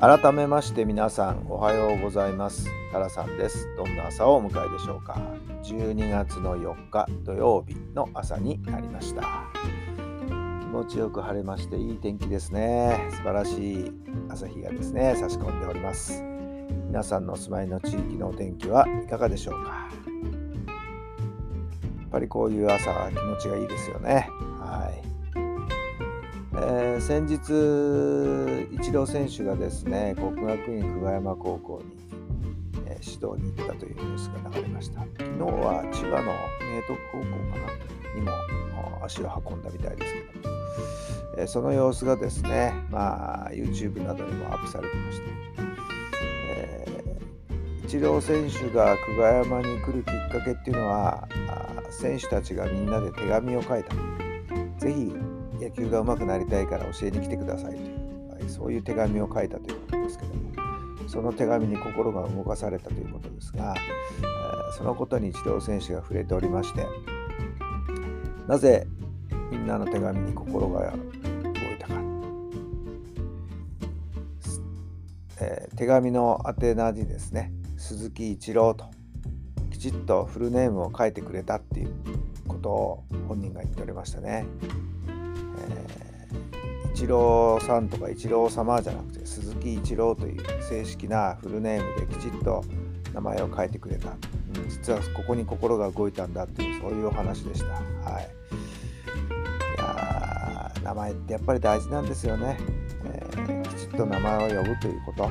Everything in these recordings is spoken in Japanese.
改めまして皆さんおはようございます。タラさんです。どんな朝をお迎えでしょうか。12月の4日土曜日の朝になりました。気持ちよく晴れましていい天気ですね。素晴らしい朝日がですね差し込んでおります。皆さんのお住まいの地域のお天気はいかがでしょうか。やっぱりこういう朝は気持ちがいいですよね。はい。えー、先日、イチロー選手がですね、国学院久我山高校に、えー、指導に行ったというニュースが流れました。昨日は千葉の明徳高校かなにも足を運んだみたいですけど、えー、その様子がですね、まあ、YouTube などにもアップされてまして、えー、イチロー選手が久我山に来るきっかけっていうのは、選手たちがみんなで手紙を書いた。ぜひ野球が上手くなりたいから教えに来てくださいという、はい、そういう手紙を書いたということですけどもその手紙に心が動かされたということですが、え、そのことにイチロー選手が触れておりましてなぜみんなの手紙に心が動いたか、え、手紙の宛名にですね鈴木一郎ときちっとフルネームを書いてくれたっていうことを本人が言っておりましたね。イチローさんとかイチロー様じゃなくて鈴木一郎という正式なフルネームできちっと名前を書いてくれた、うん、実はここに心が動いたんだっていうそういうお話でした。はい、いや名前ってやっぱり大事なんですよね、えー、きちっと名前を呼ぶということ。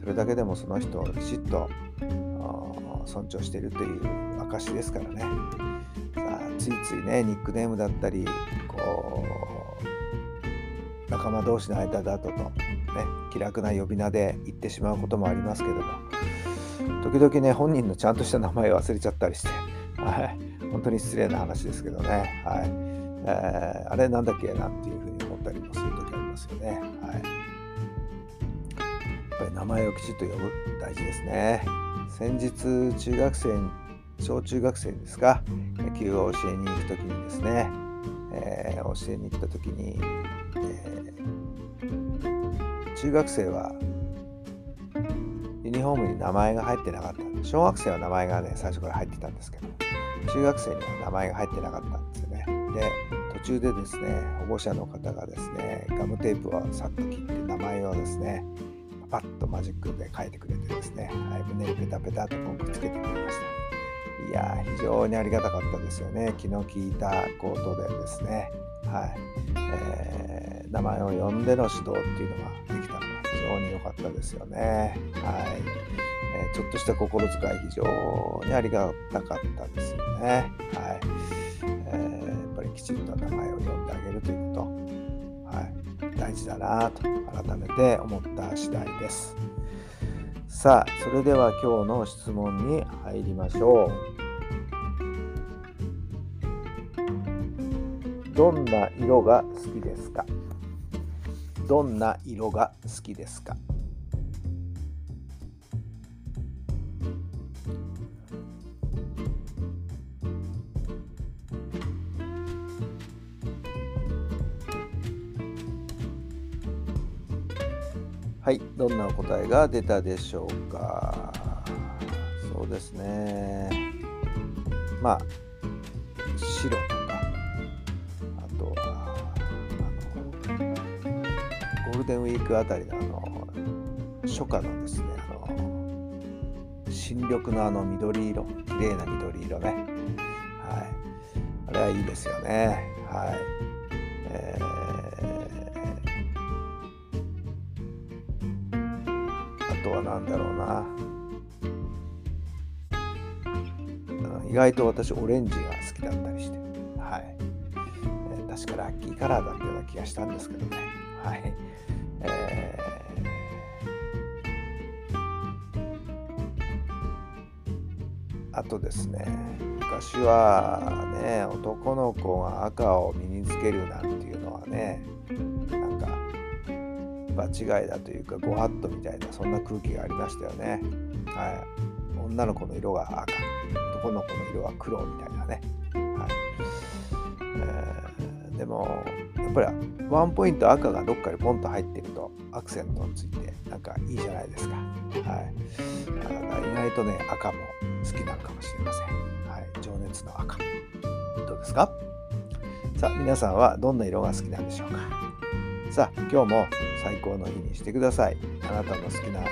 それだけでもその人をきちっと尊重しているという証ですからね。ついついねニックネームだったりこう仲間同士の間だとと、ね、気楽な呼び名で言ってしまうこともありますけども。時々ね本人のちゃんとした名前を忘れちゃったりして、はい、本当に失礼な話ですけどね、はい。えー、あれなんだっけなっていうふうに思ったりもする時ありますよね。はい、やっぱり名前をきちっと呼ぶ大事ですね。先日中学生小中学生ですか野球を教えに行く時にですね、えー、教えに行った時にえ中学生はユニフォームに名前が入ってなかった。小学生は名前がね最初から入ってたんですけど中学生には名前が入ってなかったんですよね。で途中でですね保護者の方がですねガムテープをさっと切って名前をですねパッとマジックで書いてくれてですね、はい、胸にペタペタとこうくっつけてくれました。や非常にありがたかったですよね気の利いたことでですねはい、えー、名前を呼んでの指導っていうのができたのが非常に良かったですよね。はい、えー、ちょっとした心遣い非常にありがたかったですよね。はい、えー、やっぱりきちんと名前を呼んであげるということ、はい、大事だなと改めて思った次第です。さあ、それでは今日の質問に入りましょう。どんな色が好きですか？どんな色が好きですか？はい、どんな答えが出たでしょうか？そうですね。まあ、白ルデンウィークあたりのあの初夏のですねあの新緑のあの緑色綺麗な緑色ね。はい。あれはいいですよね。はい。えー、あとは何だろうな。意外と私オレンジが好きだったりして。はい、えー、確かラッキーカラーだったような気がしたんですけどね。はい。あとですね、昔はね、男の子が赤を身につけるなんていうのはね、なんか場違いだというか、ご法度みたいな、そんな空気がありましたよね。はい。女の子の色が赤、男の子の色は黒みたいなね。はいえー、でも、やっぱりワンポイント赤がどっかにポンと入ってるとアクセントついてなんかいいじゃないですか。はい、か意外とね赤も好きなのかもしれません。はい、情熱の赤。どうですか？さあ皆さんはどんな色が好きなんでしょうか？さあ今日も最高の日にしてください。あなたの好きな色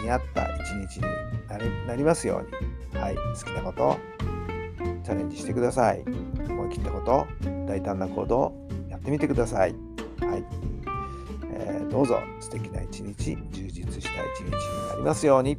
に似合った一日になりますように。はい、好きなことチャレンジしてください。思い切ったこと、大胆な行動やってみてください。はい。えー、どうぞ素敵な一日、充実した一日になりますように。